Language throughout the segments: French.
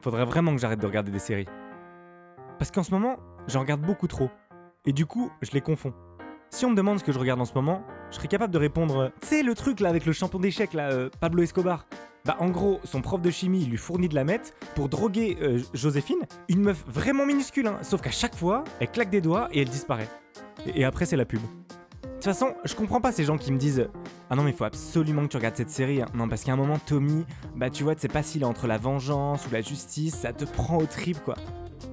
faudrait vraiment que j'arrête de regarder des séries. Parce qu'en ce moment, j'en regarde beaucoup trop. Et du coup, je les confonds. Si on me demande ce que je regarde en ce moment, je serais capable de répondre euh, Tu sais, le truc là avec le champion d'échecs là, euh, Pablo Escobar Bah, en gros, son prof de chimie lui fournit de la meth pour droguer euh, Joséphine, une meuf vraiment minuscule, hein, sauf qu'à chaque fois, elle claque des doigts et elle disparaît. Et, et après, c'est la pub. De toute façon, je comprends pas ces gens qui me disent Ah non, mais faut absolument que tu regardes cette série. hein. Non, parce qu'à un moment, Tommy, bah tu vois, c'est pas s'il est entre la vengeance ou la justice, ça te prend au trip quoi.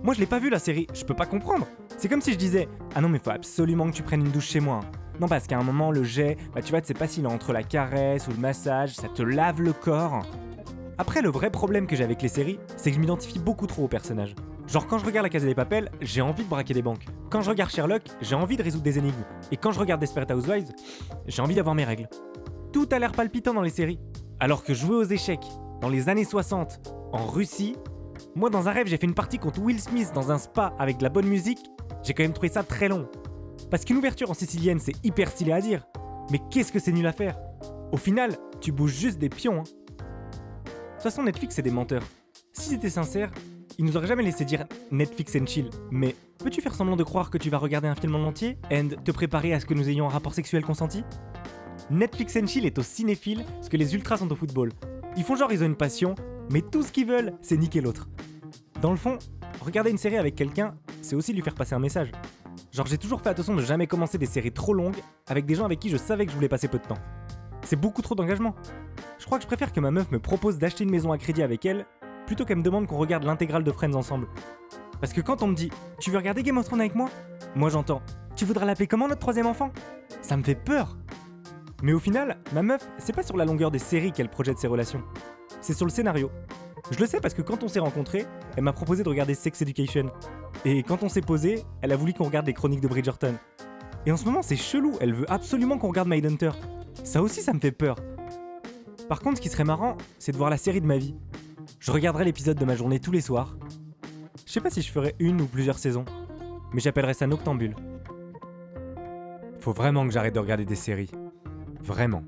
Moi, je l'ai pas vu la série, je peux pas comprendre. C'est comme si je disais Ah non, mais faut absolument que tu prennes une douche chez moi. hein. Non, parce qu'à un moment, le jet, bah tu vois, c'est pas s'il est entre la caresse ou le massage, ça te lave le corps. Après, le vrai problème que j'ai avec les séries, c'est que je m'identifie beaucoup trop aux personnages. Genre, quand je regarde La Casa des Papels, j'ai envie de braquer des banques. Quand je regarde Sherlock, j'ai envie de résoudre des énigmes. Et quand je regarde Desperate Housewives, j'ai envie d'avoir mes règles. Tout a l'air palpitant dans les séries. Alors que jouer aux échecs, dans les années 60, en Russie, moi dans un rêve j'ai fait une partie contre Will Smith dans un spa avec de la bonne musique, j'ai quand même trouvé ça très long. Parce qu'une ouverture en sicilienne c'est hyper stylé à dire, mais qu'est-ce que c'est nul à faire? Au final, tu bouges juste des pions. Hein. De toute façon Netflix c'est des menteurs. Si c'était sincère, ils nous auraient jamais laissé dire Netflix and chill. Mais peux-tu faire semblant de croire que tu vas regarder un film en entier and te préparer à ce que nous ayons un rapport sexuel consenti? Netflix and chill est aux cinéphiles ce que les ultras sont au football. Ils font genre ils ont une passion, mais tout ce qu'ils veulent, c'est niquer l'autre. Dans le fond, regarder une série avec quelqu'un, c'est aussi lui faire passer un message. Genre j'ai toujours fait attention de jamais commencer des séries trop longues avec des gens avec qui je savais que je voulais passer peu de temps. C'est beaucoup trop d'engagement. Je crois que je préfère que ma meuf me propose d'acheter une maison à crédit avec elle, plutôt qu'elle me demande qu'on regarde l'intégrale de Friends ensemble. Parce que quand on me dit Tu veux regarder Game of Thrones avec moi? Moi j'entends Tu voudras l'appeler comment notre troisième enfant? Ça me fait peur Mais au final, ma meuf, c'est pas sur la longueur des séries qu'elle projette ses relations. C'est sur le scénario. Je le sais parce que quand on s'est rencontrés, elle m'a proposé de regarder Sex Education. Et quand on s'est posé, elle a voulu qu'on regarde les chroniques de Bridgerton. Et en ce moment, c'est chelou, elle veut absolument qu'on regarde Mindhunter. Ça aussi, ça me fait peur. Par contre, ce qui serait marrant, c'est de voir la série de ma vie. Je regarderai l'épisode de ma journée tous les soirs. Je sais pas si je ferai une ou plusieurs saisons, mais j'appellerai ça Noctambule. Faut vraiment que j'arrête de regarder des séries. Vraiment.